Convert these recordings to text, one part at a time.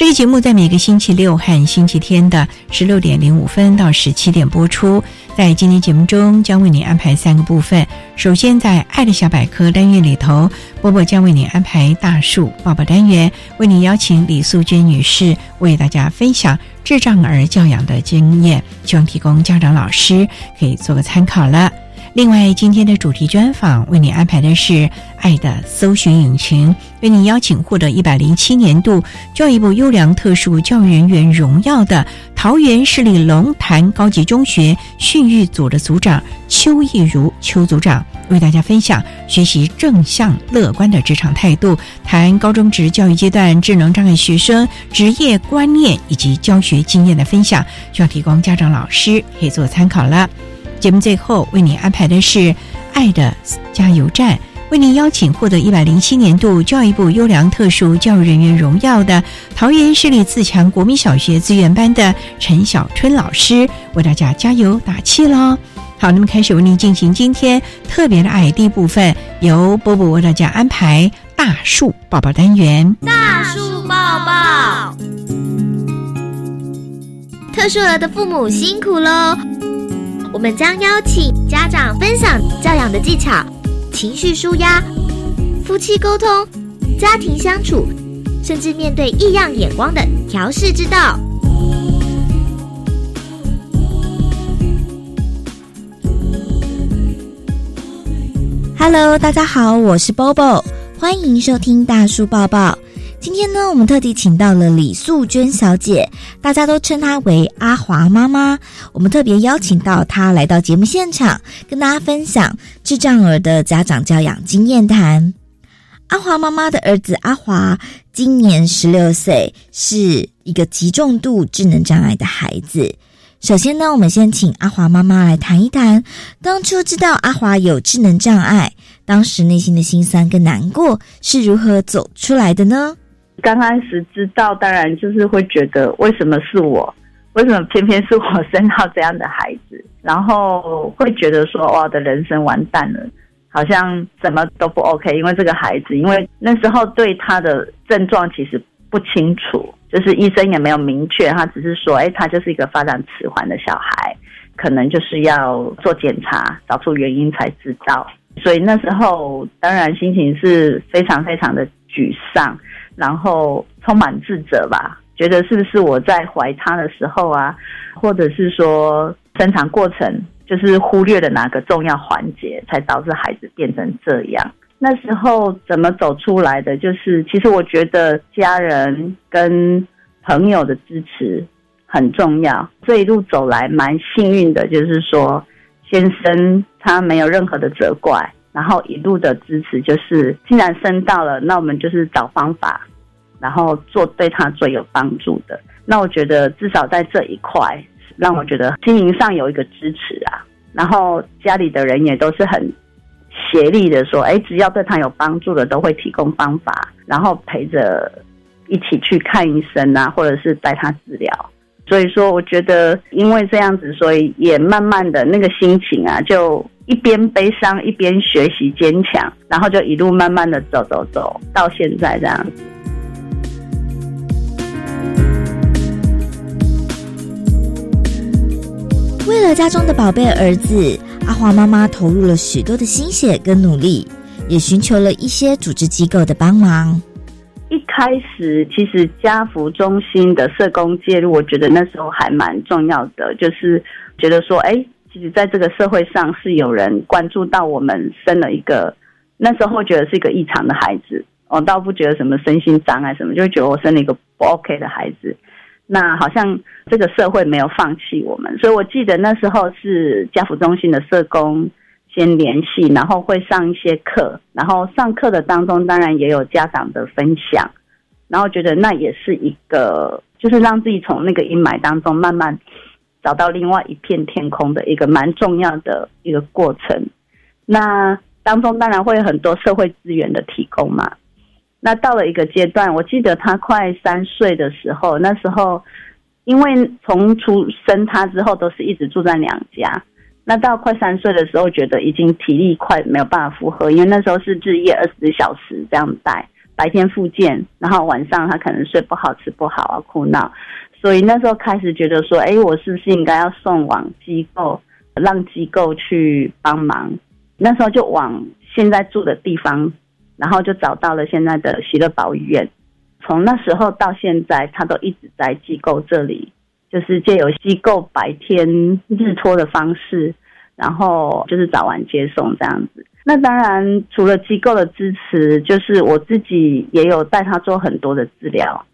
这个节目在每个星期六和星期天的十六点零五分到十七点播出。在今天节目中，将为您安排三个部分。首先，在“爱的小百科”单元里头，波波将为您安排“大树抱抱”单元，为您邀请李素娟女士为大家分享智障儿教养的经验，希望提供家长、老师可以做个参考了。另外，今天的主题专访为你安排的是《爱的搜寻引擎》，为你邀请获得一百零七年度教育部优良特殊教育人员荣耀的桃园市立龙潭高级中学训育组的组长邱义如邱组长，为大家分享学习正向乐观的职场态度，谈高中职教育阶段智能障碍学生职业观念以及教学经验的分享，需要提供家长、老师可以做参考了。节目最后为您安排的是《爱的加油站》，为您邀请获得一百零七年度教育部优良特殊教育人员荣耀的桃园市立自强国民小学资源班的陈小春老师，为大家加油打气喽！好，那么开始为您进行今天特别的爱第一部分，由波波为大家安排大树抱抱单元。大树抱抱，特殊儿的父母辛苦喽！我们将邀请家长分享教养的技巧、情绪舒压、夫妻沟通、家庭相处，甚至面对异样眼光的调试之道。Hello，大家好，我是 Bobo，欢迎收听大叔抱抱。今天呢，我们特地请到了李素娟小姐，大家都称她为阿华妈妈。我们特别邀请到她来到节目现场，跟大家分享智障儿的家长教养经验谈。阿华妈妈的儿子阿华今年十六岁，是一个极重度智能障碍的孩子。首先呢，我们先请阿华妈妈来谈一谈，当初知道阿华有智能障碍，当时内心的心酸跟难过是如何走出来的呢？刚开始知道，当然就是会觉得为什么是我，为什么偏偏是我生到这样的孩子，然后会觉得说，哇，我的人生完蛋了，好像什么都不 OK，因为这个孩子，因为那时候对他的症状其实不清楚，就是医生也没有明确，他只是说，哎，他就是一个发展迟缓的小孩，可能就是要做检查，找出原因才知道。所以那时候当然心情是非常非常的沮丧。然后充满自责吧，觉得是不是我在怀他的时候啊，或者是说生产过程就是忽略了哪个重要环节，才导致孩子变成这样？那时候怎么走出来的？就是其实我觉得家人跟朋友的支持很重要。这一路走来蛮幸运的，就是说先生他没有任何的责怪。然后一路的支持，就是既然生到了，那我们就是找方法，然后做对他最有帮助的。那我觉得至少在这一块，让我觉得经营上有一个支持啊。然后家里的人也都是很协力的，说，哎，只要对他有帮助的，都会提供方法，然后陪着一起去看医生啊，或者是带他治疗。所以说，我觉得因为这样子，所以也慢慢的那个心情啊，就一边悲伤一边学习坚强，然后就一路慢慢的走走走到现在这样。子了家中的宝贝儿子，阿华妈妈投入了许多的心血跟努力，也寻求了一些组织机构的帮忙。一开始，其实家福中心的社工介入，我觉得那时候还蛮重要的，就是觉得说，哎，其实在这个社会上是有人关注到我们生了一个，那时候觉得是一个异常的孩子，我倒不觉得什么身心障碍什么，就觉得我生了一个不 OK 的孩子。那好像这个社会没有放弃我们，所以我记得那时候是家福中心的社工先联系，然后会上一些课，然后上课的当中当然也有家长的分享，然后觉得那也是一个就是让自己从那个阴霾当中慢慢找到另外一片天空的一个蛮重要的一个过程。那当中当然会有很多社会资源的提供嘛。那到了一个阶段，我记得他快三岁的时候，那时候因为从出生他之后都是一直住在娘家，那到快三岁的时候，觉得已经体力快没有办法负荷，因为那时候是日夜二十四小时这样带，白天复健，然后晚上他可能睡不好、吃不好啊，哭闹，所以那时候开始觉得说，哎，我是不是应该要送往机构，让机构去帮忙？那时候就往现在住的地方。然后就找到了现在的喜乐堡医院，从那时候到现在，他都一直在机构这里，就是借由机构白天日托的方式，然后就是早晚接送这样子。那当然，除了机构的支持，就是我自己也有带他做很多的治疗，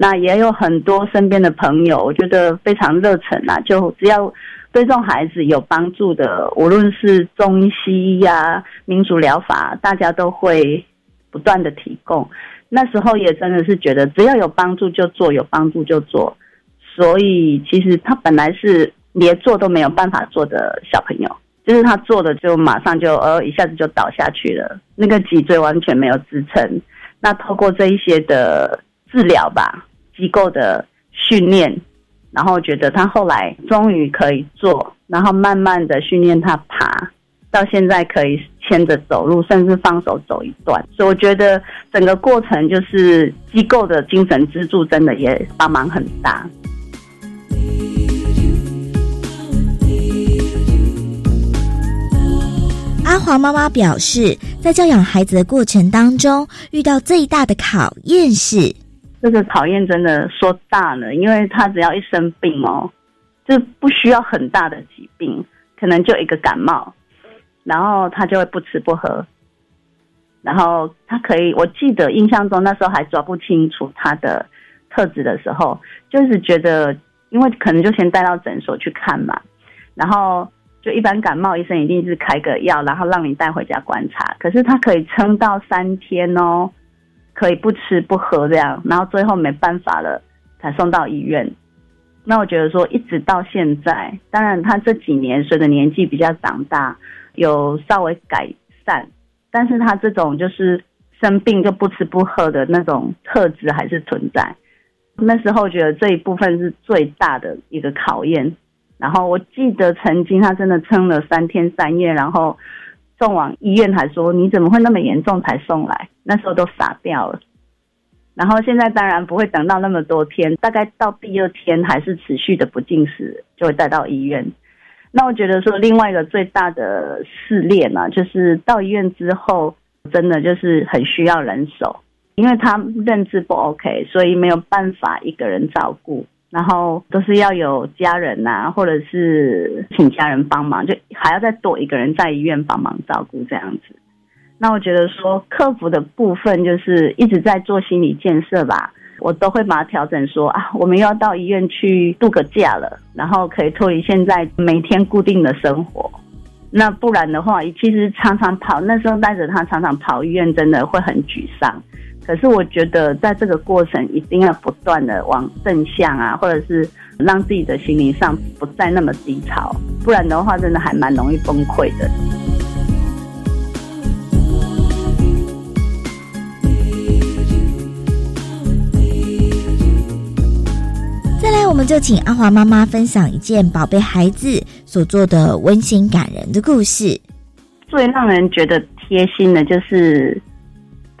那也有很多身边的朋友，我觉得非常热忱啊，就只要。对这种孩子有帮助的，无论是中医、西医呀、民族疗法，大家都会不断的提供。那时候也真的是觉得，只要有帮助就做，有帮助就做。所以其实他本来是连做都没有办法做的小朋友，就是他做的就马上就呃一下子就倒下去了，那个脊椎完全没有支撑。那透过这一些的治疗吧，机构的训练。然后觉得他后来终于可以做，然后慢慢的训练他爬，到现在可以牵着走路，甚至放手走一段。所以我觉得整个过程就是机构的精神支柱，真的也帮忙很大。阿华妈妈表示，在教养孩子的过程当中，遇到最大的考验是。这个考验真的说大了，因为他只要一生病哦，就不需要很大的疾病，可能就一个感冒，然后他就会不吃不喝，然后他可以，我记得印象中那时候还抓不清楚他的特质的时候，就是觉得，因为可能就先带到诊所去看嘛，然后就一般感冒医生一定是开个药，然后让你带回家观察，可是他可以撑到三天哦。可以不吃不喝这样，然后最后没办法了，才送到医院。那我觉得说，一直到现在，当然他这几年随着年纪比较长大，有稍微改善，但是他这种就是生病就不吃不喝的那种特质还是存在。那时候觉得这一部分是最大的一个考验。然后我记得曾经他真的撑了三天三夜，然后。送往医院还说你怎么会那么严重才送来？那时候都傻掉了。然后现在当然不会等到那么多天，大概到第二天还是持续的不进食，就会带到医院。那我觉得说另外一个最大的试炼呢，就是到医院之后，真的就是很需要人手，因为他认知不 OK，所以没有办法一个人照顾。然后都是要有家人呐，或者是请家人帮忙，就还要再多一个人在医院帮忙照顾这样子。那我觉得说克服的部分就是一直在做心理建设吧，我都会把它调整说啊，我们又要到医院去度个假了，然后可以脱离现在每天固定的生活。那不然的话，其实常常跑，那时候带着他常常跑医院，真的会很沮丧。可是我觉得，在这个过程一定要不断的往正向啊，或者是让自己的心灵上不再那么低潮，不然的话，真的还蛮容易崩溃的。再来，我们就请阿华妈妈分享一件宝贝孩子所做的温馨感人的故事。最让人觉得贴心的就是，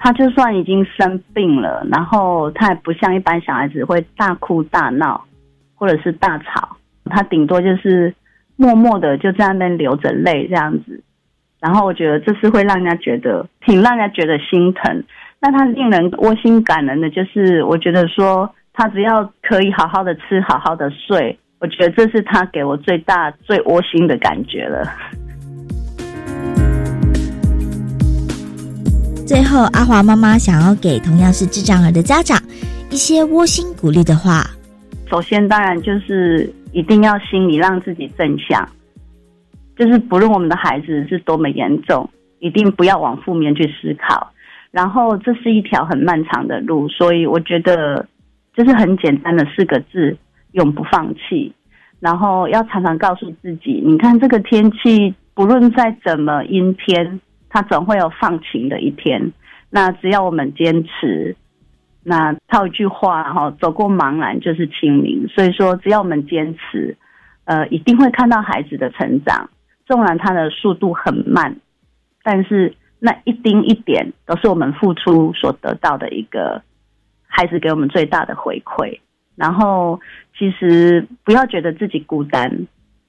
他就算已经生病了，然后他也不像一般小孩子会大哭大闹，或者是大吵，他顶多就是默默的就在那边流着泪这样子。然后我觉得这是会让人家觉得挺让人家觉得心疼。那他令人窝心感人的就是，我觉得说他只要可以好好的吃，好好的睡，我觉得这是他给我最大最窝心的感觉了。最后，阿华妈妈想要给同样是智障儿的家长一些窝心鼓励的话。首先，当然就是一定要心里让自己正向，就是不论我们的孩子是多么严重，一定不要往负面去思考。然后，这是一条很漫长的路，所以我觉得就是很简单的四个字：永不放弃。然后要常常告诉自己，你看这个天气，不论再怎么阴天，他总会有放晴的一天。那只要我们坚持，那套一句话哈，走过茫然就是清明。所以说，只要我们坚持，呃，一定会看到孩子的成长。纵然他的速度很慢，但是。那一丁一点都是我们付出所得到的一个孩子给我们最大的回馈。然后，其实不要觉得自己孤单，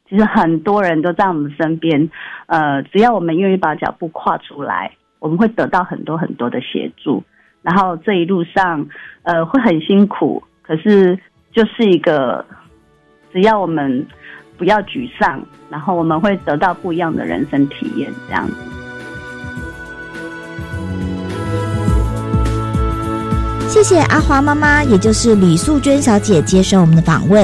其实很多人都在我们身边。呃，只要我们愿意把脚步跨出来，我们会得到很多很多的协助。然后这一路上，呃，会很辛苦，可是就是一个，只要我们不要沮丧，然后我们会得到不一样的人生体验，这样子。谢谢阿华妈妈，也就是李素娟小姐接受我们的访问。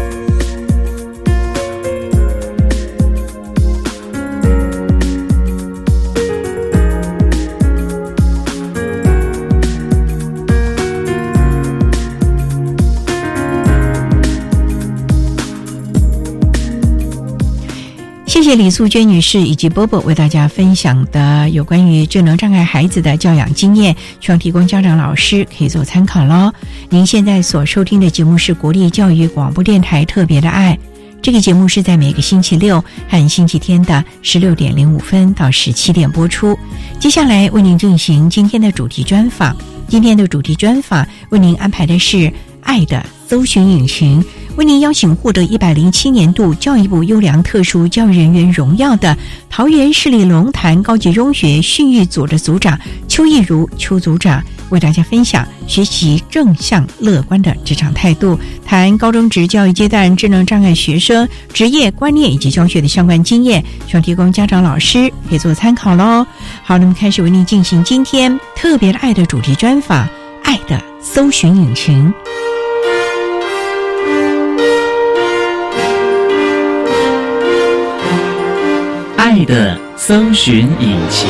谢李素娟女士以及波波为大家分享的有关于智能障碍孩子的教养经验，希望提供家长老师可以做参考喽。您现在所收听的节目是国立教育广播电台特别的爱，这个节目是在每个星期六和星期天的十六点零五分到十七点播出。接下来为您进行今天的主题专访，今天的主题专访为您安排的是爱的搜寻引擎。为您邀请获得一百零七年度教育部优良特殊教育人员荣耀的桃园市立龙潭高级中学训育组的组长邱义如邱组长，为大家分享学习正向乐观的职场态度，谈高中职教育阶段智能障碍学生职业观念以及教学的相关经验，希望提供家长老师可以做参考喽。好，那么开始为您进行今天特别的爱的主题专访，爱的搜寻引擎。爱的搜寻引擎。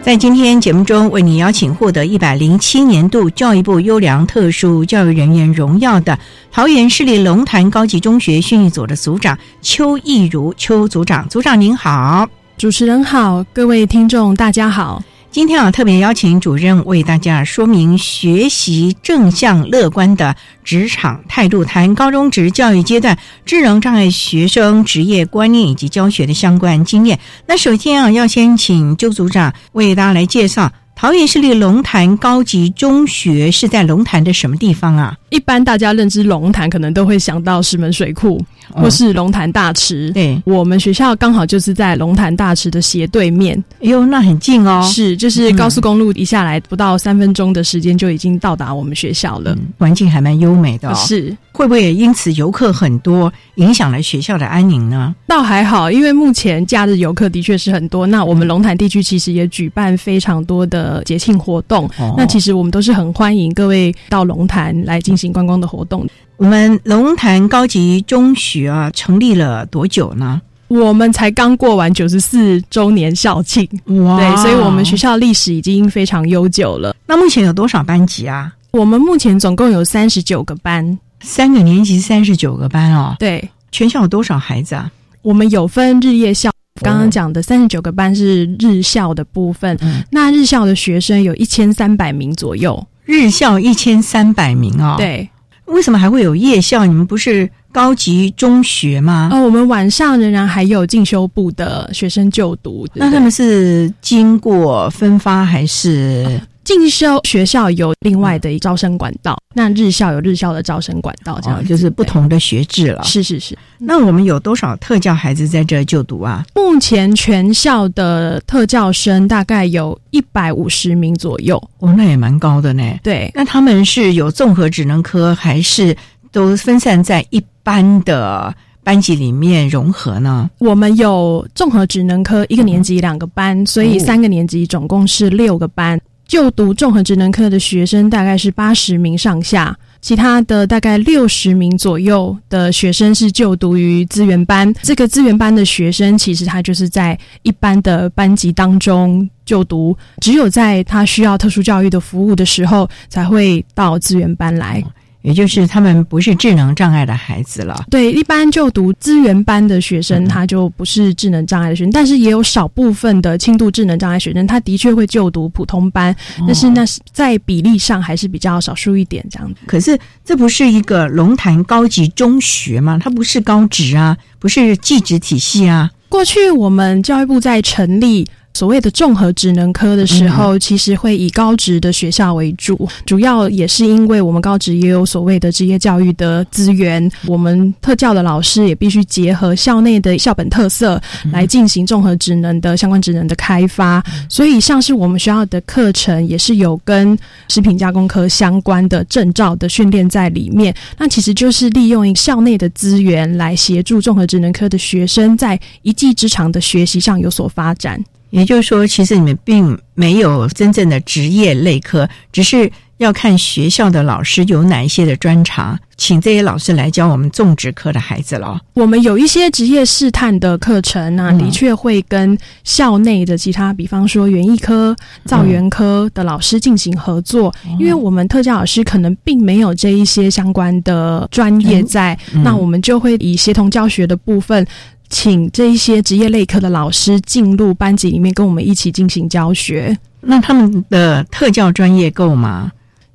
在今天节目中，为你邀请获得一百零七年度教育部优良特殊教育人员荣耀的桃园市立龙潭高级中学训育组的组长邱义如邱组长，组长您好，主持人好，各位听众大家好。今天啊，特别邀请主任为大家说明学习正向乐观的职场态度，谈高中职教育阶段智能障碍学生职业观念以及教学的相关经验。那首先啊，要先请周组长为大家来介绍。桃园市立龙潭高级中学是在龙潭的什么地方啊？一般大家认知龙潭，可能都会想到石门水库或是龙潭大池。对，我们学校刚好就是在龙潭大池的斜对面。哎呦，那很近哦。是，就是高速公路一下来，不到三分钟的时间就已经到达我们学校了。环境还蛮优美的。是，会不会也因此游客很多，影响了学校的安宁呢？倒还好，因为目前假日游客的确是很多。那我们龙潭地区其实也举办非常多的。节庆活动，那其实我们都是很欢迎各位到龙潭来进行观光的活动。我们龙潭高级中学啊，成立了多久呢？我们才刚过完九十四周年校庆，哇！对，所以我们学校历史已经非常悠久了。那目前有多少班级啊？我们目前总共有三十九个班。三个年级三十九个班哦，对，全校有多少孩子啊？我们有分日夜校，刚刚讲的三十九个班是日校的部分，嗯那日校的学生有一千三百名左右。日校一千三百名哦，，对，为什么还会有夜校？你们不是高级中学吗？哦，我们晚上仍然还有进修部的学生就读。那他们是经过分发还是？进修学校有另外的招生管道，那日校有日校的招生管道，这样、哦就是不同的学制了。是是是。那我们有多少特教孩子在这就读啊？目前全校的特教生大概有一百五十名左右。哦，那也蛮高的呢。对，那他们是有综合职能科，还是都分散在一般的班级里面融合呢？我们有综合职能科一个年级两个班，所以三个年级总共是六个班。就读综合职能科的学生大概是八十名上下，其他的大概六十名左右的学生是就读于资源班。这个资源班的学生其实他就是在一般的班级当中就读，只有在他需要特殊教育的服务的时候才会到资源班来。也就是他们不是智能障碍的孩子了。对，一般就读资源班的学生，嗯他就不是智能障碍的学生，但是也有少部分的轻度智能障碍学生，他的确会就读普通班，但是那是在比例上还是比较少数一点这样子。可是这不是一个龙潭高级中学吗？它不是高职啊，不是技职体系啊。过去我们教育部在成立。所谓的综合职能科的时候，其实会以高职的学校为主，主要也是因为我们高职也有所谓的职业教育的资源，我们特教的老师也必须结合校内的校本特色来进行综合职能的相关职能的开发。所以，像是我们学校的课程也是有跟食品加工科相关的证照的训练在里面。那其实就是利用校内的资源来协助综合职能科的学生在一技之长的学习上有所发展。也就是说，其实你们并没有真正的职业类科，只是要看学校的老师有哪一些的专长，请这些老师来教我们种植科的孩子了。我们有一些职业试探的课程那、嗯的确会跟校内的其他，比方说园艺科、造园科的老师进行合作，因为我们特教老师可能并没有这一些相关的专业在，嗯那我们就会以协同教学的部分。请这一些职业类科的老师进入班级里面，跟我们一起进行教学。那他们的特教专业够吗？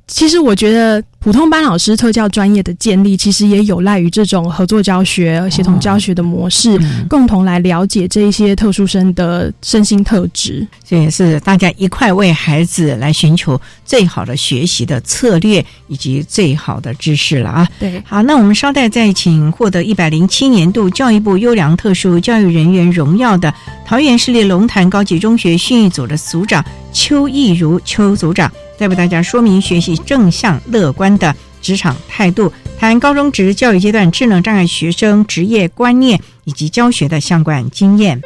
其实我觉得普通班老师特教专业的建立，其实也有赖于这种合作教学、协同教学的模式，共同来了解这一些特殊生的身心特质。这也是大家一块为孩子来寻求最好的学习的策略以及最好的知识了啊！对，好，那我们稍待再请获得一百零七年度教育部优良特殊教育人员荣耀的桃园市立龙潭高级中学训育组的组长邱义如邱组长，再为大家说明学习正向乐观的职场态度，谈高中职教育阶段智能障碍学生职业观念以及教学的相关经验。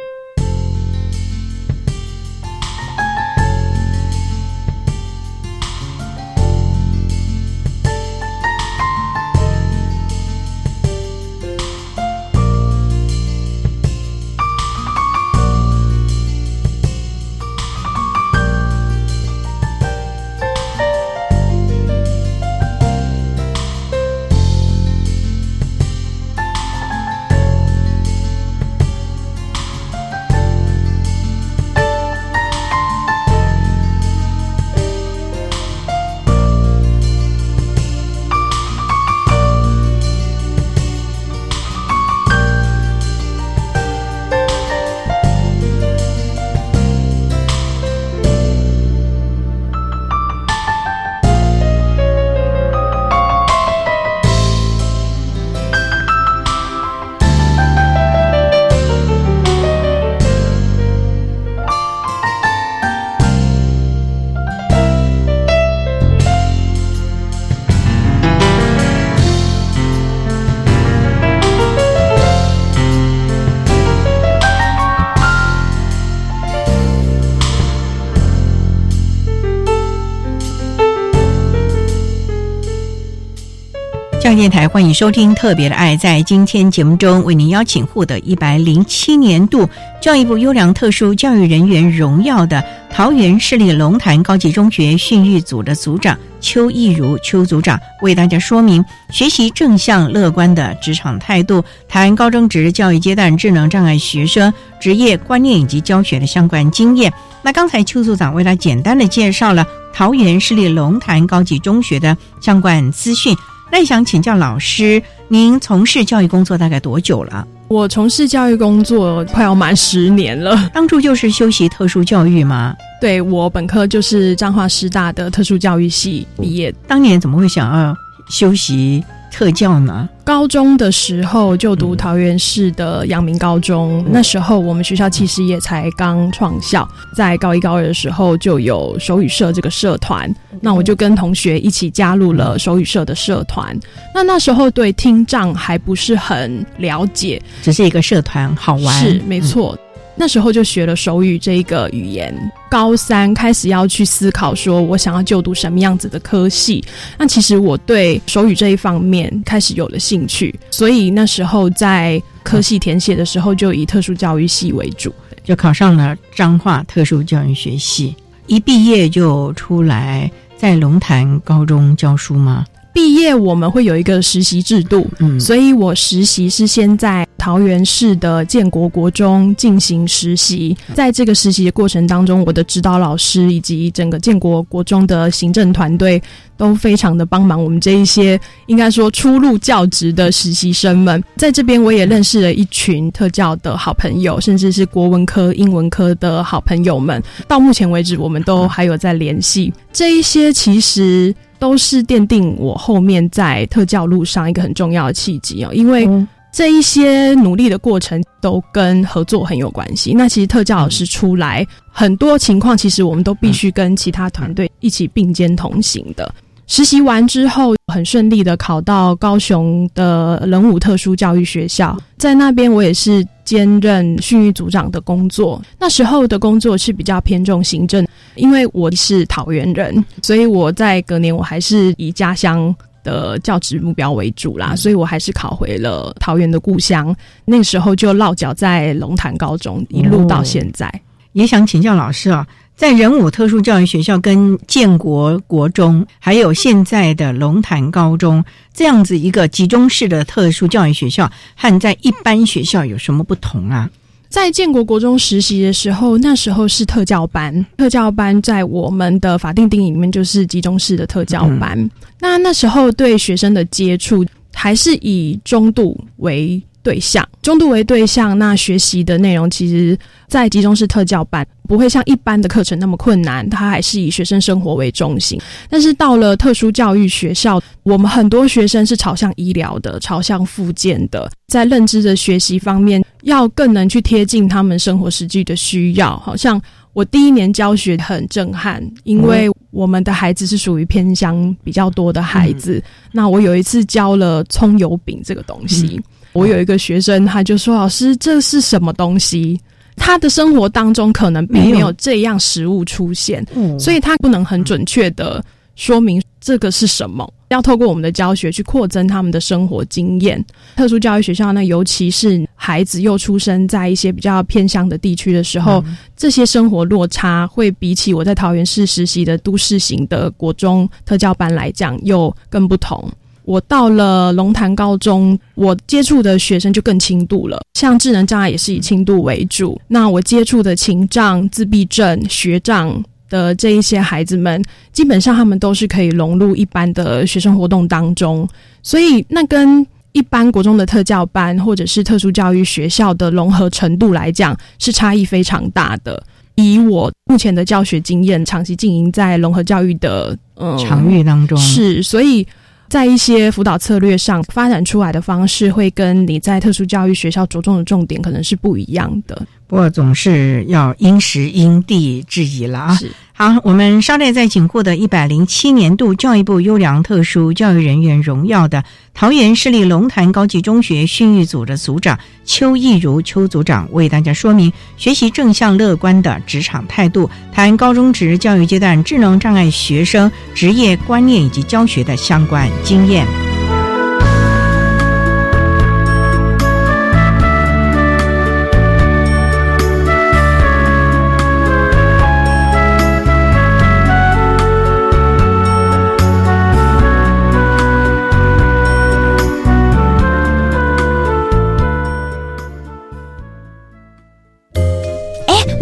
电台，欢迎收听《特别的爱》。在今天节目中，为您邀请获得一百零七年度教育部优良特殊教育人员荣耀的桃园市立龙潭高级中学训育组的组长邱义如邱组长，为大家说明学习正向乐观的职场态度，谈高中职教育阶段智能障碍学生职业观念以及教学的相关经验。那刚才邱组长为他简单的介绍了桃园市立龙潭高级中学的相关资讯。那想请教老师，您从事教育工作大概多久了？我从事教育工作快要满十年了。当初就是修习特殊教育吗？对我本科就是彰化师大的特殊教育系毕业。当年怎么会想要修习？特教呢？高中的时候就读桃园市的阳明高中，那时候我们学校其实也才刚创校，在高一高二的时候就有手语社这个社团，那我就跟同学一起加入了手语社的社团。那那时候对听障还不是很了解，只是一个社团好玩，是没错。那时候就学了手语这一个语言，高三开始要去思考，说我想要就读什么样子的科系。那其实我对手语这一方面开始有了兴趣，所以那时候在科系填写的时候就以特殊教育系为主，就考上了彰化特殊教育学系。一毕业就出来在龙潭高中教书吗？毕业我们会有一个实习制度，嗯，所以我实习是先在桃园市的建国国中进行实习，在这个实习的过程当中，我的指导老师以及整个建国国中的行政团队都非常的帮忙我们这一些应该说初入教职的实习生们，在这边我也认识了一群特教的好朋友，甚至是国文科、英文科的好朋友们，到目前为止我们都还有在联系，这一些其实。都是奠定我后面在特教路上一个很重要的契机哦，因为这一些努力的过程都跟合作很有关系。那其实特教老师出来，很多情况其实我们都必须跟其他团队一起并肩同行的。实习完之后，很顺利的考到高雄的人武特殊教育学校，在那边我也是兼任训育组长的工作。那时候的工作是比较偏重行政，因为我是桃园人，所以我在隔年我还是以家乡的教职目标为主啦，所以我还是考回了桃园的故乡。那个时候就落脚在龙潭高中，一路到现在。也想请教老师啊。在仁武特殊教育学校、跟建国国中，还有现在的龙潭高中这样子一个集中式的特殊教育学校，和在一般学校有什么不同啊？在建国国中实习的时候，那时候是特教班，特教班在我们的法定定义里面就是集中式的特教班。那那时候对学生的接触还是以中度为。对象中度为对象，那学习的内容其实，在集中式特教班不会像一般的课程那么困难，它还是以学生生活为中心。但是到了特殊教育学校，我们很多学生是朝向医疗的，朝向附件的，在认知的学习方面，要更能去贴近他们生活实际的需要。好像我第一年教学很震撼，因为我们的孩子是属于偏乡比较多的孩子。那我有一次教了葱油饼这个东西。我有一个学生，他就说：“老师，这是什么东西？他的生活当中可能并没有这样食物出现，所以他不能很准确的说明这个是什么。要透过我们的教学去扩增他们的生活经验。特殊教育学校呢，尤其是孩子又出生在一些比较偏乡的地区的时候，这些生活落差会比起我在桃园市实习的都市型的国中特教班来讲，又更不同。”我到了龙潭高中，我接触的学生就更轻度了，像智能障碍也是以轻度为主。那我接触的情障、自闭症、学障的这一些孩子们，基本上他们都是可以融入一般的学生活动当中，所以那跟一般国中的特教班或者是特殊教育学校的融合程度来讲，是差异非常大的。以我目前的教学经验，长期经营在融合教育的嗯场域当中，是所以。在一些辅导策略上发展出来的方式，会跟你在特殊教育学校着重的重点可能是不一样的。不过总是要因时因地制宜了啊。好，我们稍待再请获得一百零七年度教育部优良特殊教育人员荣耀的桃园市立龙潭高级中学训育组的组长邱义如邱组长，为大家说明学习正向乐观的职场态度，谈高中职教育阶段智能障碍学生职业观念以及教学的相关经验。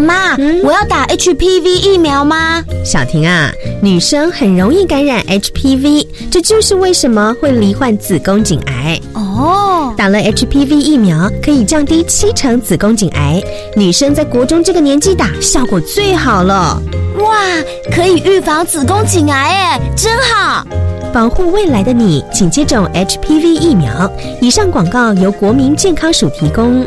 妈，我要打 HPV 疫苗吗？小婷啊，女生很容易感染 HPV，这就是为什么会罹患子宫颈癌。哦，打了 HPV 疫苗可以降低七成子宫颈癌，女生在国中这个年纪打效果最好了。哇，可以预防子宫颈癌哎，真好！保护未来的你，请接种 HPV 疫苗。以上广告由国民健康署提供。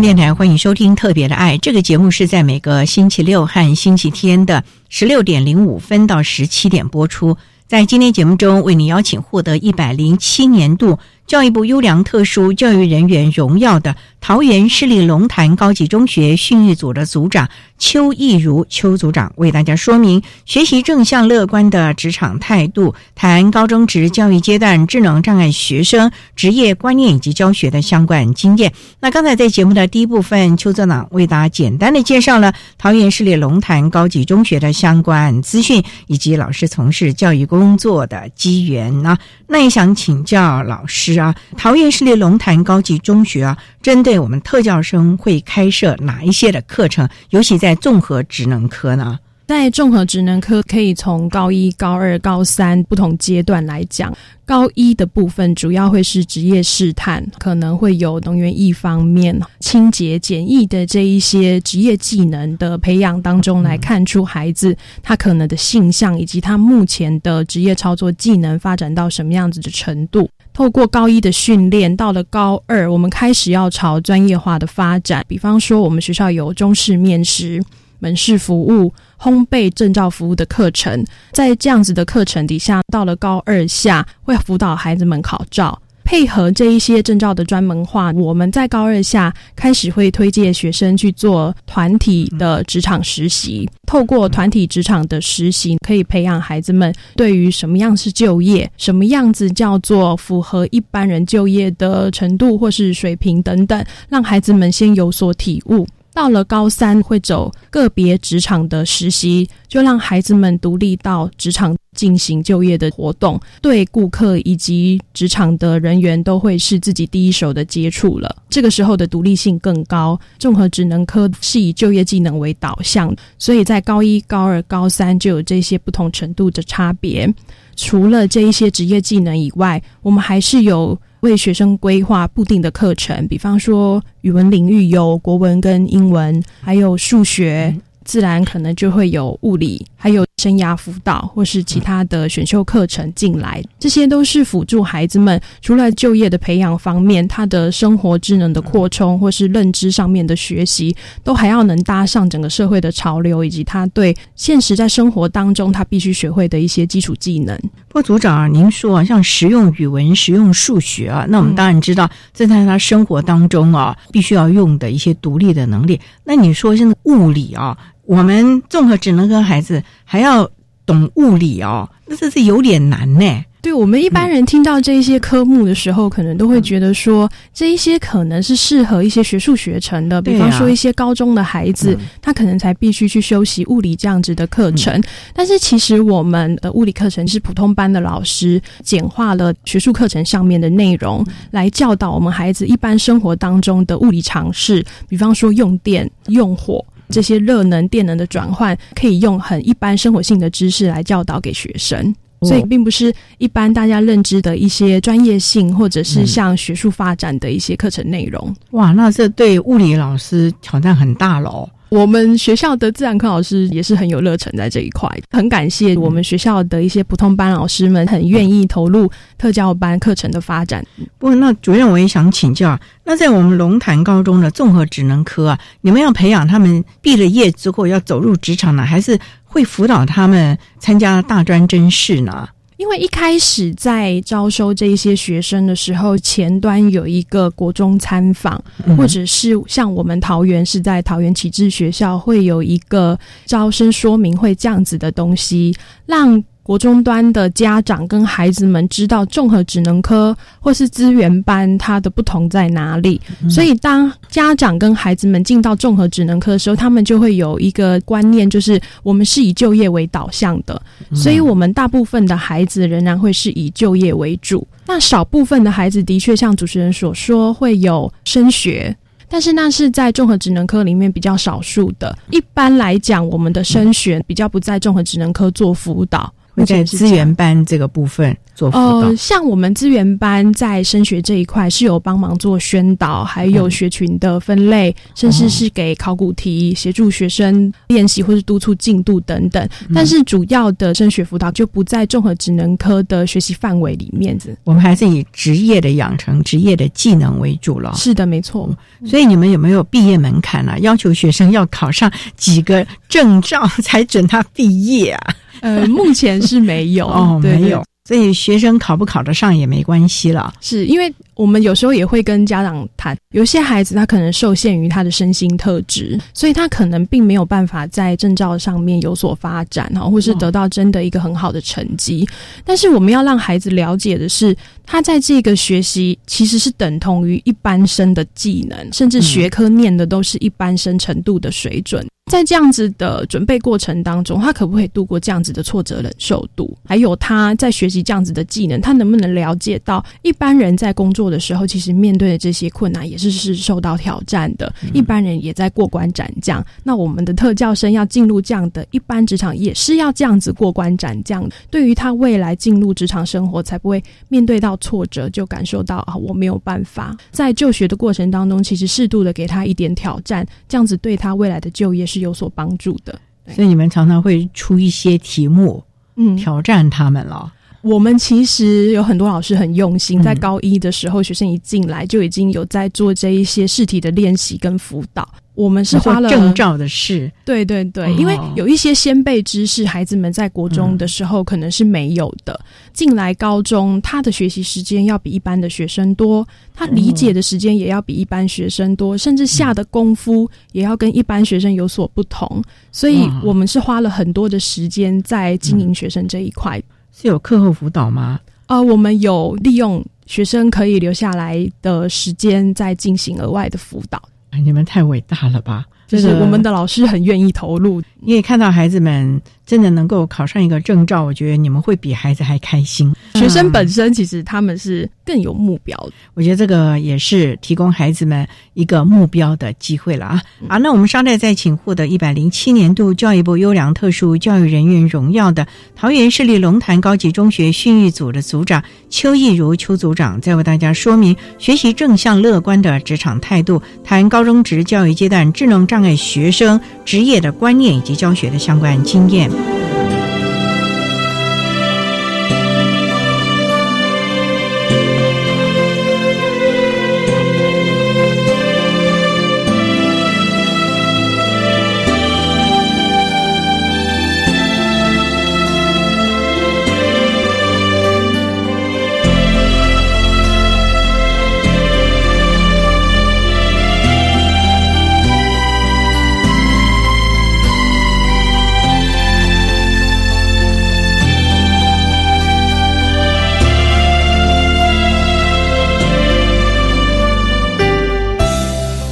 电台欢迎收听《特别的爱》这个节目，是在每个星期六和星期天的十六点零五分到十七点播出。在今天节目中，为您邀请获得一百零七年度教育部优良特殊教育人员荣耀的桃园市立龙潭高级中学训育组的组长邱义如邱组长，为大家说明学习正向乐观的职场态度，谈高中职教育阶段智能障碍学生职业观念以及教学的相关经验。那刚才在节目的第一部分，邱组长为大家简单的介绍了桃园市立龙潭高级中学的相关资讯以及老师从事教育工作的机缘呢。那也想请教老师啊，桃园市立龙潭高级中学啊，针对我们特教生会开设哪一些的课程？尤其在综合职能科呢？在综合职能科，可以从高一、高二、高三不同阶段来讲。高一的部分主要会是职业试探，可能会有能源一方面、清洁、简易的这一些职业技能的培养当中，来看出孩子他可能的性向以及他目前的职业操作技能发展到什么样子的程度。透过高一的训练，到了高二，我们开始要朝专业化的发展。比方说，我们学校有中式面食。门市服务、烘焙证照服务的课程，在这样子的课程底下，到了高二下会辅导孩子们考照，配合这一些证照的专门化。我们在高二下开始会推荐学生去做团体的职场实习，透过团体职场的实习，可以培养孩子们对于什么样是就业，什么样子叫做符合一般人就业的程度或是水平等等，让孩子们先有所体悟。到了高三会走个别职场的实习，就让孩子们独立到职场进行就业的活动，对顾客以及职场的人员都会是自己第一手的接触了。这个时候的独立性更高。综合职能科是以就业技能为导向，所以在高一、高二、高三就有这些不同程度的差别。除了这一些职业技能以外，我们还是有。为学生规划固定的课程，比方说语文领域有国文跟英文，还有数学、自然可能就会有物理，还有生涯辅导或是其他的选修课程进来，这些都是辅助孩子们除了就业的培养方面，他的生活智能的扩充或是认知上面的学习，都还要能搭上整个社会的潮流，以及他对现实在生活当中他必须学会的一些基础技能。不过组长啊，您说啊，像实用语文、实用数学啊，那我们当然知道，这在他生活当中啊，必须要用的一些独立的能力。那你说现在物理啊？我们综合只能跟孩子还要懂物理哦，那这是有点难呢。对我们一般人听到这些科目的时候，可能都会觉得说，这一些可能是适合一些学术学程的，比方说一些高中的孩子，他可能才必须去修习物理这样子的课程。但是其实我们的物理课程是普通班的老师简化了学术课程上面的内容，来教导我们孩子一般生活当中的物理常识，比方说用电、用火。这些热能、电能的转换，可以用很一般生活性的知识来教导给学生，所以并不是一般大家认知的一些专业性，或者是像学术发展的一些课程内容。哇，那这对物理老师挑战很大喽。我们学校的自然课老师也是很有热忱在这一块，很感谢我们学校的一些普通班老师们很愿意投入特教班课程的发展。不过，那主任我也想请教，那在我们龙潭高中的综合职能科啊，你们要培养他们毕了业之后要走入职场呢，还是会辅导他们参加大专甄试呢？因为一开始在招收这些学生的时候，前端有一个国中参访，或者是像我们桃园是在桃园启智学校，会有一个招生说明会这样子的东西，让。国中端的家长跟孩子们知道综合职能科或是资源班它的不同在哪里，所以当家长跟孩子们进到综合职能科的时候，他们就会有一个观念，就是我们是以就业为导向的，所以我们大部分的孩子仍然会是以就业为主。那少部分的孩子的确像主持人所说会有升学，但是那是在综合职能科里面比较少数的。一般来讲，我们的升学比较不在综合职能科做辅导。在资源班这个部分做辅导，像我们资源班在升学这一块是有帮忙做宣导，还有学群的分类，甚至是给考古题协助学生练习或是督促进度等等。但是主要的升学辅导就不在综合职能科的学习范围里面子。我们还是以职业的养成、职业的技能为主了。是的，没错。所以你们有没有毕业门槛呢？要求学生要考上几个证照才准他毕业啊？呃，目前是没有哦，没有，所以学生考不考得上也没关系了。是因为我们有时候也会跟家长谈，有些孩子他可能受限于他的身心特质，所以他可能并没有办法在证照上面有所发展哈，或是得到真的一个很好的成绩。但是我们要让孩子了解的是，他在这个学习其实是等同于一般生的技能，甚至学科念的都是一般生程度的水准。在这样子的准备过程当中，他可不可以度过这样子的挫折忍受度？还有他在学习这样子的技能，他能不能了解到一般人在工作的时候，其实面对的这些困难也是是受到挑战的。一般人也在过关斩将，那我们的特教生要进入这样的一般职场，也是要这样子过关斩将。对于他未来进入职场生活，才不会面对到挫折就感受到啊，我没有办法。在就学的过程当中，其实适度的给他一点挑战，这样子对他未来的就业是。有所帮助的，所以你们常常会出一些题目，嗯，挑战他们了。我们其实有很多老师很用心，在高一的时候，学生一进来就已经有在做这一些试题的练习跟辅导。我们是花了证照的事，对对对，因为有一些先辈知识，孩子们在国中的时候可能是没有的。进来高中，他的学习时间要比一般的学生多，他理解的时间也要比一般学生多，甚至下的功夫也要跟一般学生有所不同。所以，我们是花了很多的时间在经营学生这一块。是有课后辅导吗？呃，我们有利用学生可以留下来的时间，在进行额外的辅导。你们太伟大了吧！就是我们的老师很愿意投入，你也看到孩子们真的能够考上一个证照，我觉得你们会比孩子还开心。学生本身其实他们是更有目标的，我觉得这个也是提供孩子们一个目标的机会了啊！好，那我们稍待再请获得一百零七年度教育部优良特殊教育人员荣耀的桃园市立龙潭高级中学训育组的组长邱义如邱组长，再为大家说明学习正向乐观的职场态度，谈高中职教育阶段智能障碍学生职业的观念以及教学的相关经验。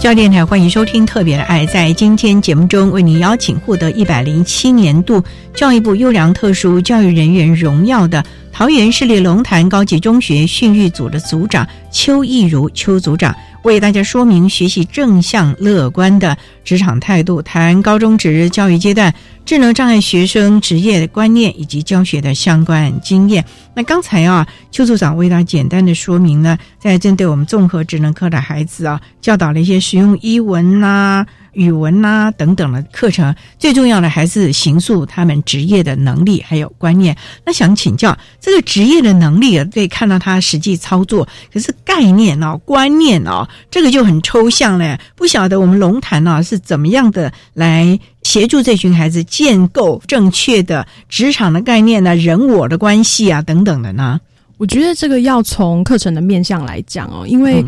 教电台欢迎收听《特别的爱》。在今天节目中，为您邀请获得一百零七年度教育部优良特殊教育人员荣耀的桃园市立龙潭高级中学训育组的组长邱义如邱组长，为大家说明学习正向乐观的职场态度，谈高中职教育阶段智能障碍学生职业的观念以及教学的相关经验。那刚才啊，邱处长为大家简单的说明呢，在针对我们综合职能科的孩子啊，教导了一些实用英文呐、语文呐、等等的课程。最重要的还是形塑他们职业的能力还有观念。那想请教，这个职业的能力啊，可以看到他实际操作，可是概念哦、观念哦，这个就很抽象了。不晓得我们龙潭呢是怎么样的来协助这群孩子建构正确的职场的概念呢、人我的关系啊等等的呢？我觉得这个要从课程的面向来讲哦，因为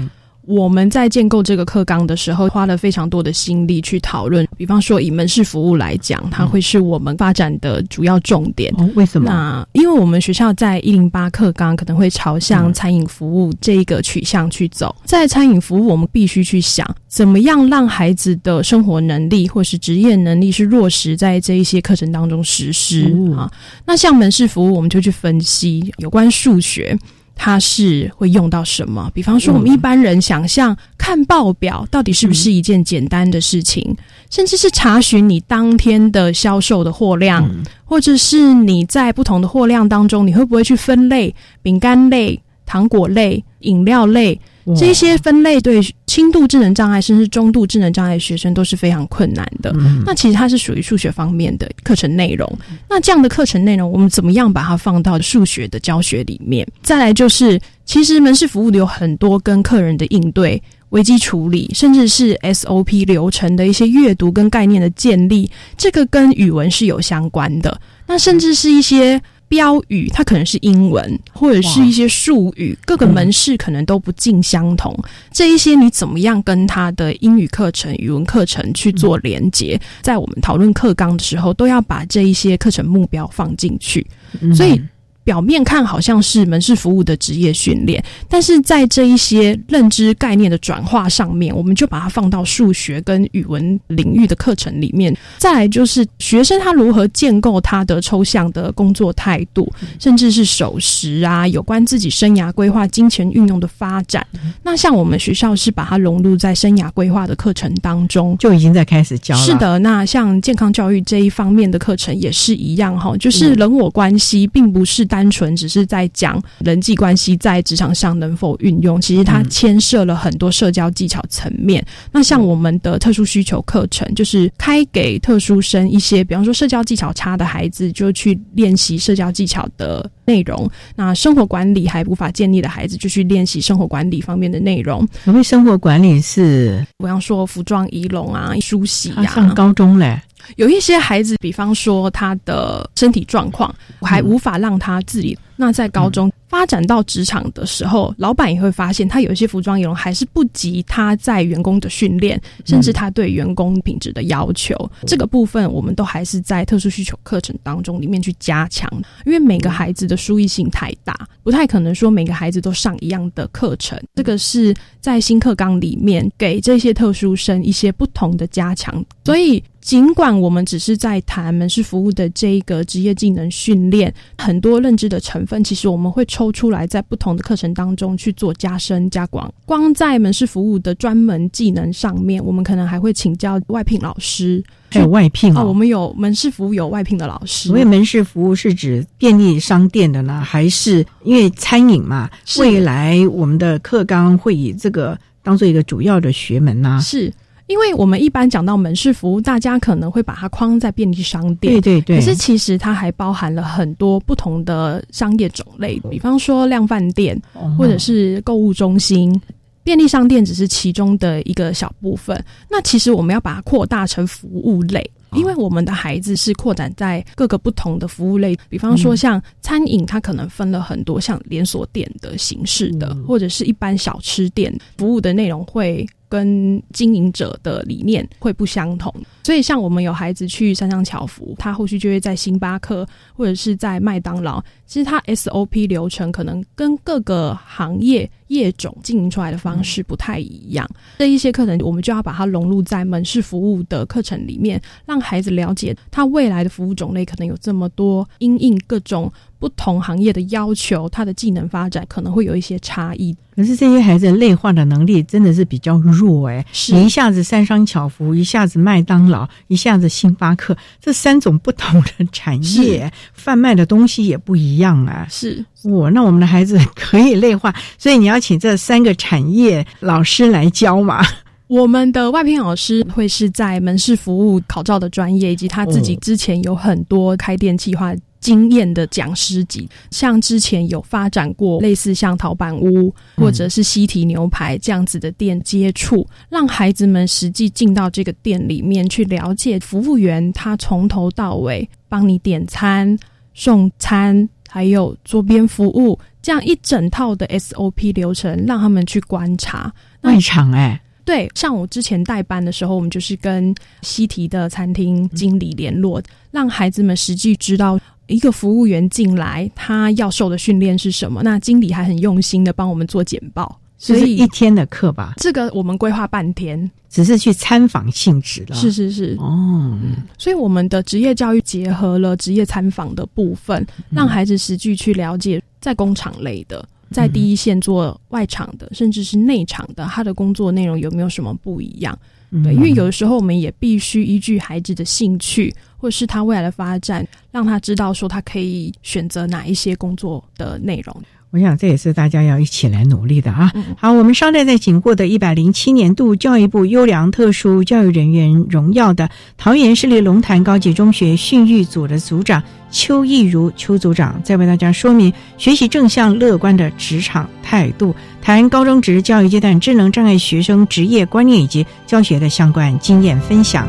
我们在建构这个课纲的时候，花了非常多的心力去讨论。比方说，以门市服务来讲，它会是我们发展的主要重点。哦，为什么？那因为我们学校在一零八课纲可能会朝向餐饮服务这一个取向去走。在餐饮服务，我们必须去想怎么样让孩子的生活能力或是职业能力是落实在这一些课程当中实施、啊。那像门市服务，我们就去分析有关数学。它是会用到什么？比方说，我们一般人想象看报表到底是不是一件简单的事情，甚至是查询你当天的销售的货量，或者是你在不同的货量当中，你会不会去分类？饼干类、糖果类、饮料类这些分类？对轻度智能障碍甚至中度智能障碍学生都是非常困难的。那其实它是属于数学方面的课程内容。那这样的课程内容，我们怎么样把它放到数学的教学里面？再来就是，其实门市服务有很多跟客人的应对、危机处理，甚至是 SOP 流程的一些阅读跟概念的建立，这个跟语文是有相关的。那甚至是一些。标语它可能是英文，或者是一些术语，各个门市可能都不尽相同。这一些你怎么样跟他的英语课程、语文课程去做连接？在我们讨论课纲的时候，都要把这一些课程目标放进去。所以。表面看好像是门市服务的职业训练，但是在这一些认知概念的转化上面，我们就把它放到数学跟语文领域的课程里面。再来就是学生他如何建构他的抽象的工作态度，甚至是守时啊，有关自己生涯规划、金钱运用的发展。那像我们学校是把它融入在生涯规划的课程当中，就已经在开始教了。是的，那像健康教育这一方面的课程也是一样哈，就是人我关系，并不是单纯只是在讲人际关系在职场上能否运用，其实它牵涉了很多社交技巧层面。那像我们的特殊需求课程，就是开给特殊生一些，比方说社交技巧差的孩子，就去练习社交技巧的内容；那生活管理还无法建立的孩子，就去练习生活管理方面的内容。因为生活管理是，我要说服装仪容啊、梳洗呀、上高中嘞。有一些孩子，比方说他的身体状况还无法让他自理，那在高中发展到职场的时候，老板也会发现他有一些服装仪容还是不及他在员工的训练，甚至他对员工品质的要求。这个部分我们都还是在特殊需求课程当中里面去加强，因为每个孩子的输益性太大，不太可能说每个孩子都上一样的课程。这个是在新课纲里面给这些特殊生一些不同的加强，所以。尽管我们只是在谈门市服务的这一个职业技能训练，很多认知的成分，其实我们会抽出来，在不同的课程当中去做加深加广。光在门市服务的专门技能上面，我们可能还会请教外聘老师，还有外聘哦。我们有门市服务有外聘的老师。所谓门市服务是指便利商店的呢，还是因为餐饮嘛？未来我们的课纲会以这个当做一个主要的学门呢？是。因为我们一般讲到门市服务，大家可能会把它框在便利商店，对对对。可是其实它还包含了很多不同的商业种类，比方说量贩店或者是购物中心，便利商店只是其中的一个小部分。那其实我们要把它扩大成服务类，因为我们的孩子是扩展在各个不同的服务类，比方说像餐饮，它可能分了很多像连锁店的形式的，或者是一般小吃店服务的内容会。跟经营者的理念会不相同，所以像我们有孩子去山上樵夫，他后续就会在星巴克或者是在麦当劳其实它 SOP 流程可能跟各个行业业种经营出来的方式不太一样。这一些课程，我们就要把它融入在门市服务的课程里面，让孩子了解他未来的服务种类可能有这么多，因应各种不同行业的要求，他的技能发展可能会有一些差异。可是这些孩子内化的能力真的是比较弱哎，你一下子三商巧福，一下子麦当劳，一下子星巴克，这三种不同的产业贩卖的东西也不一样啊。是我，那我们的孩子可以内化，所以你要请这三个产业老师来教嘛。我们的外聘老师会是在门市服务考照的专业，以及他自己之前有很多开店计划。经验的讲师级，像之前有发展过类似像陶板屋或者是西提牛排这样子的店接触，让孩子们实际进到这个店里面去了解服务员他从头到尾帮你点餐、送餐，还有桌边服务这样一整套的 SOP 流程，让他们去观察。外场哎。对，像我之前代班的时候，我们就是跟西提的餐厅经理联络，让孩子们实际知道。一个服务员进来，他要受的训练是什么？那经理还很用心的帮我们做简报，所以一天的课吧。这个我们规划半天，只是去参访性质了。是是是，哦，所以我们的职业教育结合了职业参访的部分，让孩子实际去了解在工厂类的，在第一线做外场的，甚至是内场的，他的工作内容有没有什么不一样？对，因为有的时候我们也必须依据孩子的兴趣，或者是他未来的发展，让他知道说他可以选择哪一些工作的内容。我想这也是大家要一起来努力的啊！好，我们稍待再请获的一百零七年度教育部优良特殊教育人员荣耀的桃园市立龙潭高级中学训育组的组长邱义如邱组长，再为大家说明学习正向乐观的职场态度，谈高中职教育阶段智能障碍学生职业观念以及教学的相关经验分享。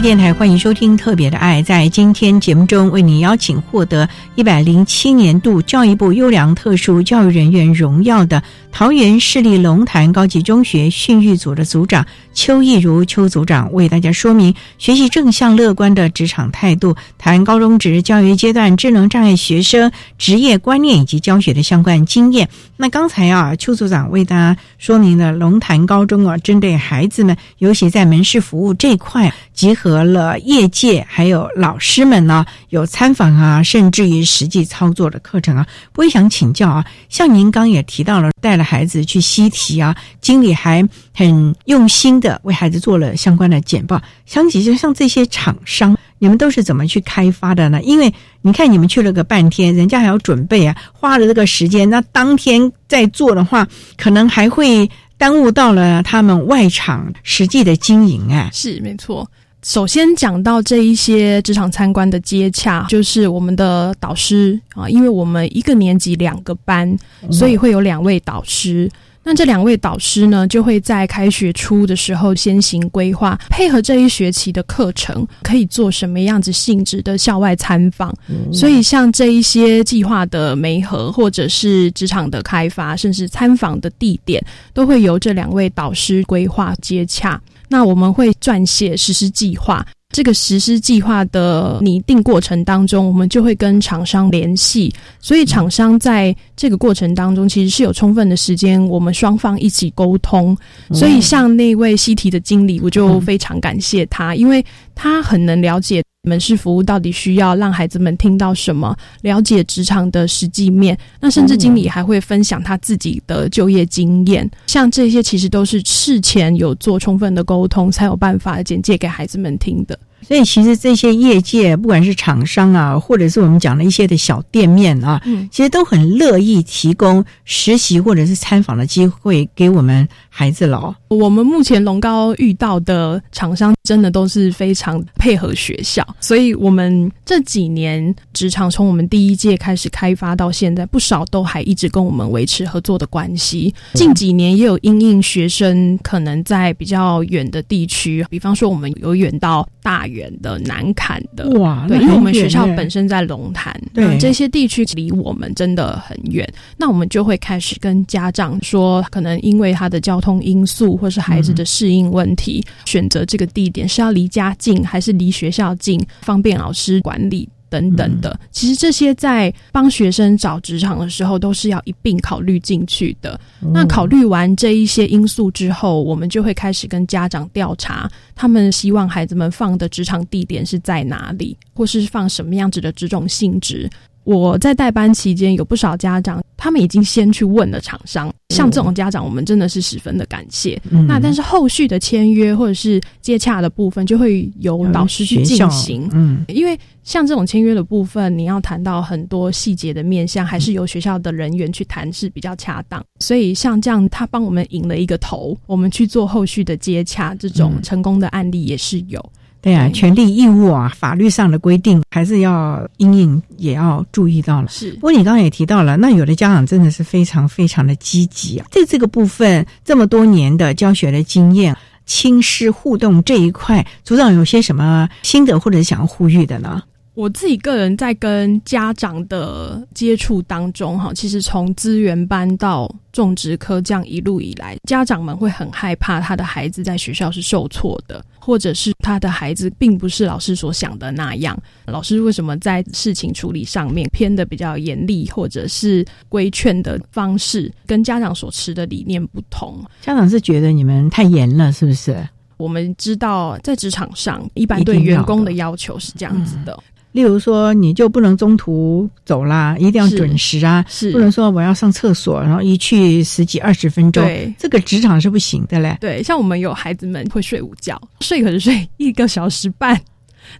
电台欢迎收听《特别的爱》。在今天节目中，为您邀请获得一百零七年度教育部优良特殊教育人员荣耀的桃园市立龙潭高级中学训育组的组长邱义如邱组长，为大家说明学习正向乐观的职场态度，谈高中职教育阶段智能障碍学生职业观念以及教学的相关经验。那刚才啊，邱组长为大家说明了龙潭高中啊，针对孩子们，尤其在门市服务这块。集合了业界还有老师们呢，有参访啊，甚至于实际操作的课程啊。我也想请教啊，像您刚也提到了，带了孩子去习题啊，经理还很用心的为孩子做了相关的简报。想起就像这些厂商，你们都是怎么去开发的呢？因为你看你们去了个半天，人家还要准备啊，花了这个时间，那当天在做的话，可能还会耽误到了他们外场实际的经营啊。是没错。首先讲到这一些职场参观的接洽，就是我们的导师啊，因为我们一个年级两个班，所以会有两位导师。那这两位导师呢，就会在开学初的时候先行规划，配合这一学期的课程，可以做什么样子性质的校外参访。所以像这一些计划的媒合，或者是职场的开发，甚至参访的地点，都会由这两位导师规划接洽。那我们会撰写实施计划，这个实施计划的拟定过程当中，我们就会跟厂商联系，所以厂商在这个过程当中其实是有充分的时间，我们双方一起沟通。所以像那位西提的经理，我就非常感谢他，因为他很能了解。门市服务到底需要让孩子们听到什么？了解职场的实际面，那甚至经理还会分享他自己的就业经验。像这些，其实都是事前有做充分的沟通，才有办法简介给孩子们听的。所以其实这些业界，不管是厂商啊，或者是我们讲的一些的小店面啊，嗯，其实都很乐意提供实习或者是参访的机会给我们孩子了。我们目前龙高遇到的厂商真的都是非常配合学校，所以我们这几年职场从我们第一届开始开发到现在，不少都还一直跟我们维持合作的关系。近几年也有因应学生可能在比较远的地区，比方说我们有远到大远的、难砍的，哇，对，因为我们学校本身在龙潭，对这些地区离我们真的很远，那我们就会开始跟家长说，可能因为他的交通因素或是孩子的适应问题，选择这个地点是要离家近还是离学校近，方便老师管理。等等的，其实这些在帮学生找职场的时候，都是要一并考虑进去的。那考虑完这一些因素之后，我们就会开始跟家长调查，他们希望孩子们放的职场地点是在哪里，或是放什么样子的职种性质。我在代班期间，有不少家长，他们已经先去问了厂商。像这种家长，我们真的是十分的感谢。那但是后续的签约或者是接洽的部分，就会由老师去进行。嗯，因为像这种签约的部分，你要谈到很多细节的面向，还是由学校的人员去谈是比较恰当。所以像这样，他帮我们引了一个头，我们去做后续的接洽，这种成功的案例也是有。对啊，权利义务啊，法律上的规定还是要应应，也要注意到了。是，不过你刚刚也提到了，那有的家长真的是非常非常的积极啊，在这个部分这么多年的教学的经验，亲师互动这一块，组长有些什么心得或者想要呼吁的呢？我自己个人在跟家长的接触当中，哈，其实从资源班到种植科这样一路以来，家长们会很害怕他的孩子在学校是受挫的，或者是他的孩子并不是老师所想的那样。老师为什么在事情处理上面偏的比较严厉，或者是规劝的方式跟家长所持的理念不同？家长是觉得你们太严了，是不是？我们知道在职场上，一般对员工的要求是这样子的。例如说，你就不能中途走啦，一定要准时啊，是不能说我要上厕所，然后一去十几二十分钟，对，这个职场是不行的嘞。对，像我们有孩子们会睡午觉，睡可是睡一个小时半，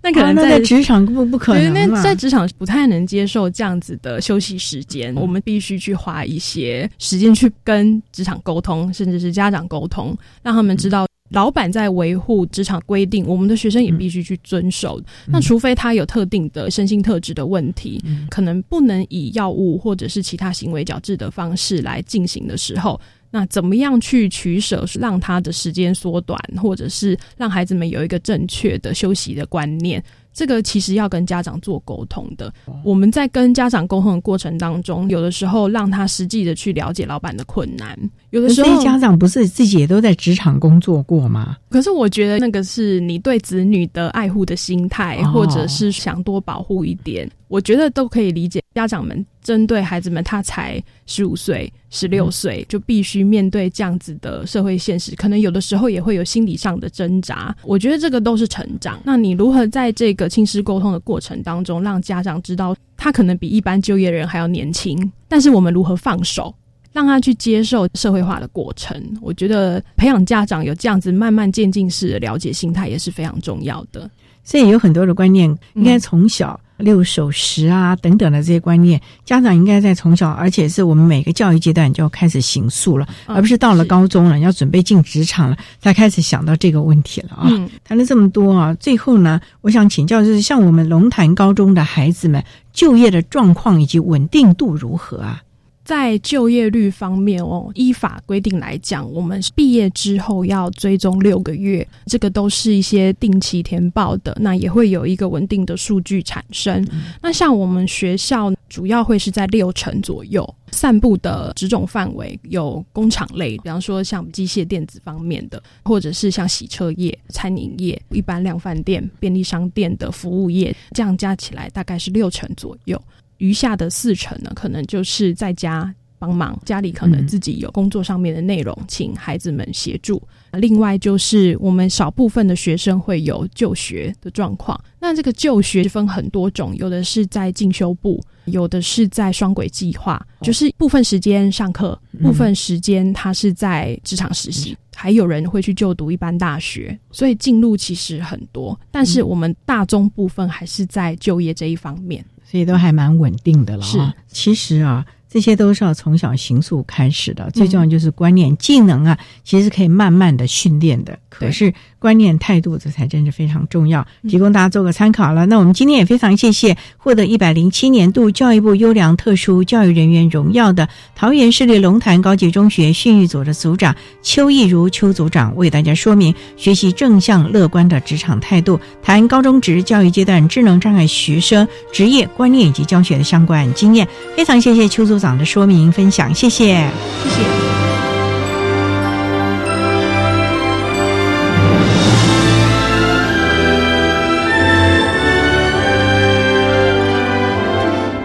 那可能在职场不不可能那在职场不太能接受这样子的休息时间，我们必须去花一些时间去跟职场沟通，甚至是家长沟通，让他们知道。老板在维护职场规定，我们的学生也必须去遵守。那除非他有特定的身心特质的问题，可能不能以药物或者是其他行为矫治的方式来进行的时候，那怎么样去取舍，让他的时间缩短，或者是让孩子们有一个正确的休息的观念？这个其实要跟家长做沟通的。我们在跟家长沟通的过程当中，有的时候让他实际的去了解老板的困难。有的时候家长不是自己也都在职场工作过吗？可是我觉得那个是你对子女的爱护的心态，或者是想多保护一点，我觉得都可以理解。家长们针对孩子们，他才十五岁、十六岁，就必须面对这样子的社会现实，可能有的时候也会有心理上的挣扎。我觉得这个都是成长。那你如何在这个亲师沟通的过程当中，让家长知道他可能比一般就业人还要年轻，但是我们如何放手？让他去接受社会化的过程，我觉得培养家长有这样子慢慢渐进式的了解心态也是非常重要的。所以有很多的观念，应该从小六守时啊等等的这些观念，家长应该在从小，而且是我们每个教育阶段就要开始行塑了，而不是到了高中了要准备进职场了才开始想到这个问题了啊。谈了这么多啊，最后呢，我想请教就是像我们龙潭高中的孩子们就业的状况以及稳定度如何啊？在就业率方面哦，依法规定来讲，我们毕业之后要追踪六个月，这个都是一些定期填报的，那也会有一个稳定的数据产生。那像我们学校主要会是在六成左右，散布的职种范围有工厂类，比方说像机械电子方面的，或者是像洗车业、餐饮业、一般量饭店、便利商店的服务业，这样加起来大概是六成左右。余下的四成呢，可能就是在家帮忙，家里可能自己有工作上面的内容，请孩子们协助。另外就是我们少部分的学生会有就学的状况，那这个就学分很多种，有的是在进修部，有的是在双轨计划，就是部分时间上课，部分时间他是在职场实习，还有人会去就读一般大学，所以进入其实很多。但是我们大中部分还是在就业这一方面，所以都还蛮稳定的了。是，其实啊。这些都是要从小行塑开始的，最重要就是观念、技能啊，其实可以慢慢的训练的。可是观念、态度，这才真是非常重要，提供大家做个参考了。那我们今天也非常谢谢获得一百零七年度教育部优良特殊教育人员荣耀的桃园市立龙潭高级中学训育组的组长邱义如邱组长，为大家说明学习正向乐观的职场态度，谈高中职教育阶段智能障碍学生职业观念以及教学的相关经验。非常谢谢邱组长的说明分享，谢谢，谢谢。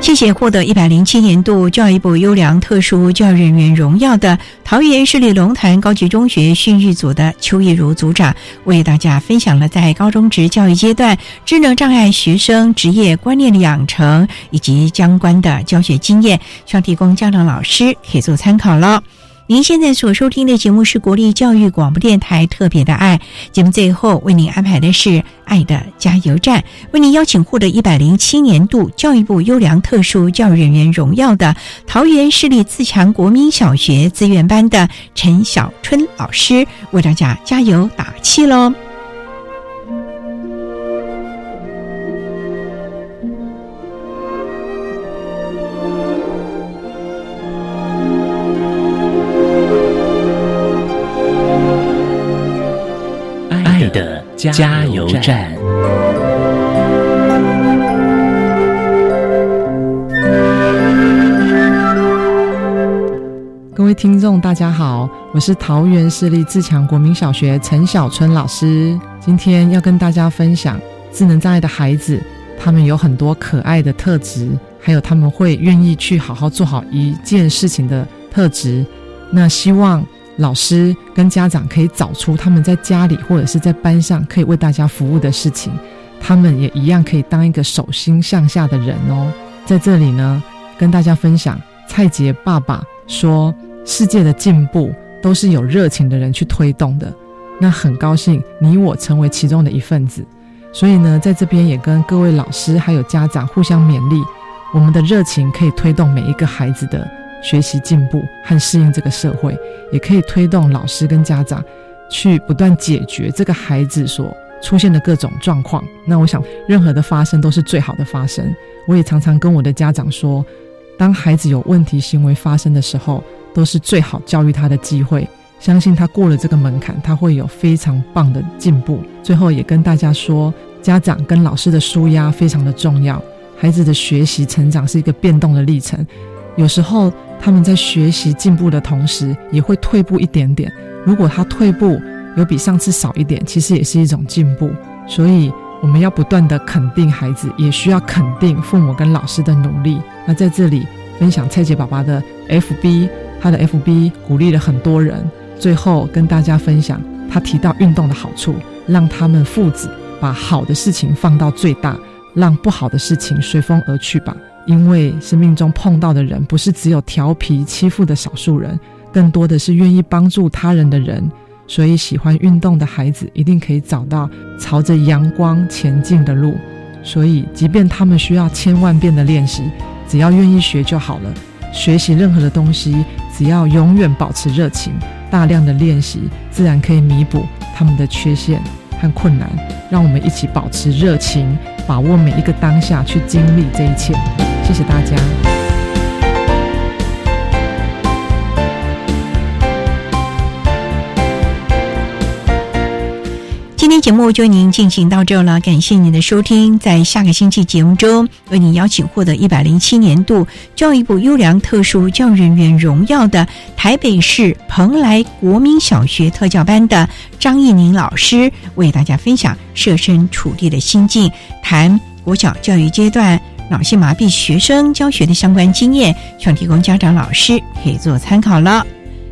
谢谢获得一百零七年度教育部优良特殊教育人员荣耀的桃园市立龙潭高级中学训育组的邱义如组长，为大家分享了在高中职教育阶段智能障碍学生职业观念的养成以及相关的教学经验，希望提供家长老师可以做参考了。您现在所收听的节目是国立教育广播电台特别的爱节目，最后为您安排的是爱的加油站，为您邀请获得一百零七年度教育部优良特殊教育人员荣耀的桃园市立自强国民小学资源班的陈小春老师，为大家加油打气喽。加油站。各位听众，大家好，我是桃园市立自强国民小学陈小春老师。今天要跟大家分享智能障碍的孩子，他们有很多可爱的特质，还有他们会愿意去好好做好一件事情的特质。那希望。老师跟家长可以找出他们在家里或者是在班上可以为大家服务的事情，他们也一样可以当一个手心向下的人哦。在这里呢，跟大家分享，蔡杰爸爸说，世界的进步都是有热情的人去推动的。那很高兴你我成为其中的一份子，所以呢，在这边也跟各位老师还有家长互相勉励，我们的热情可以推动每一个孩子的。学习进步和适应这个社会，也可以推动老师跟家长去不断解决这个孩子所出现的各种状况。那我想，任何的发生都是最好的发生。我也常常跟我的家长说，当孩子有问题行为发生的时候，都是最好教育他的机会。相信他过了这个门槛，他会有非常棒的进步。最后也跟大家说，家长跟老师的舒压非常的重要。孩子的学习成长是一个变动的历程，有时候。他们在学习进步的同时，也会退步一点点。如果他退步有比上次少一点，其实也是一种进步。所以我们要不断的肯定孩子，也需要肯定父母跟老师的努力。那在这里分享蔡姐爸爸的 FB，他的 FB 鼓励了很多人。最后跟大家分享，他提到运动的好处，让他们父子把好的事情放到最大，让不好的事情随风而去吧。因为生命中碰到的人不是只有调皮欺负的少数人，更多的是愿意帮助他人的人。所以，喜欢运动的孩子一定可以找到朝着阳光前进的路。所以，即便他们需要千万遍的练习，只要愿意学就好了。学习任何的东西，只要永远保持热情，大量的练习，自然可以弥补他们的缺陷和困难。让我们一起保持热情，把握每一个当下，去经历这一切。谢谢大家。节目就为您进行到这了，感谢您的收听。在下个星期节目中，为您邀请获得一百零七年度教育部优良特殊教育人员荣耀的台北市蓬莱国民小学特教班的张义宁老师，为大家分享设身处地的心境，谈国小教育阶段脑性麻痹学生教学的相关经验，希望提供家长老师可以做参考了。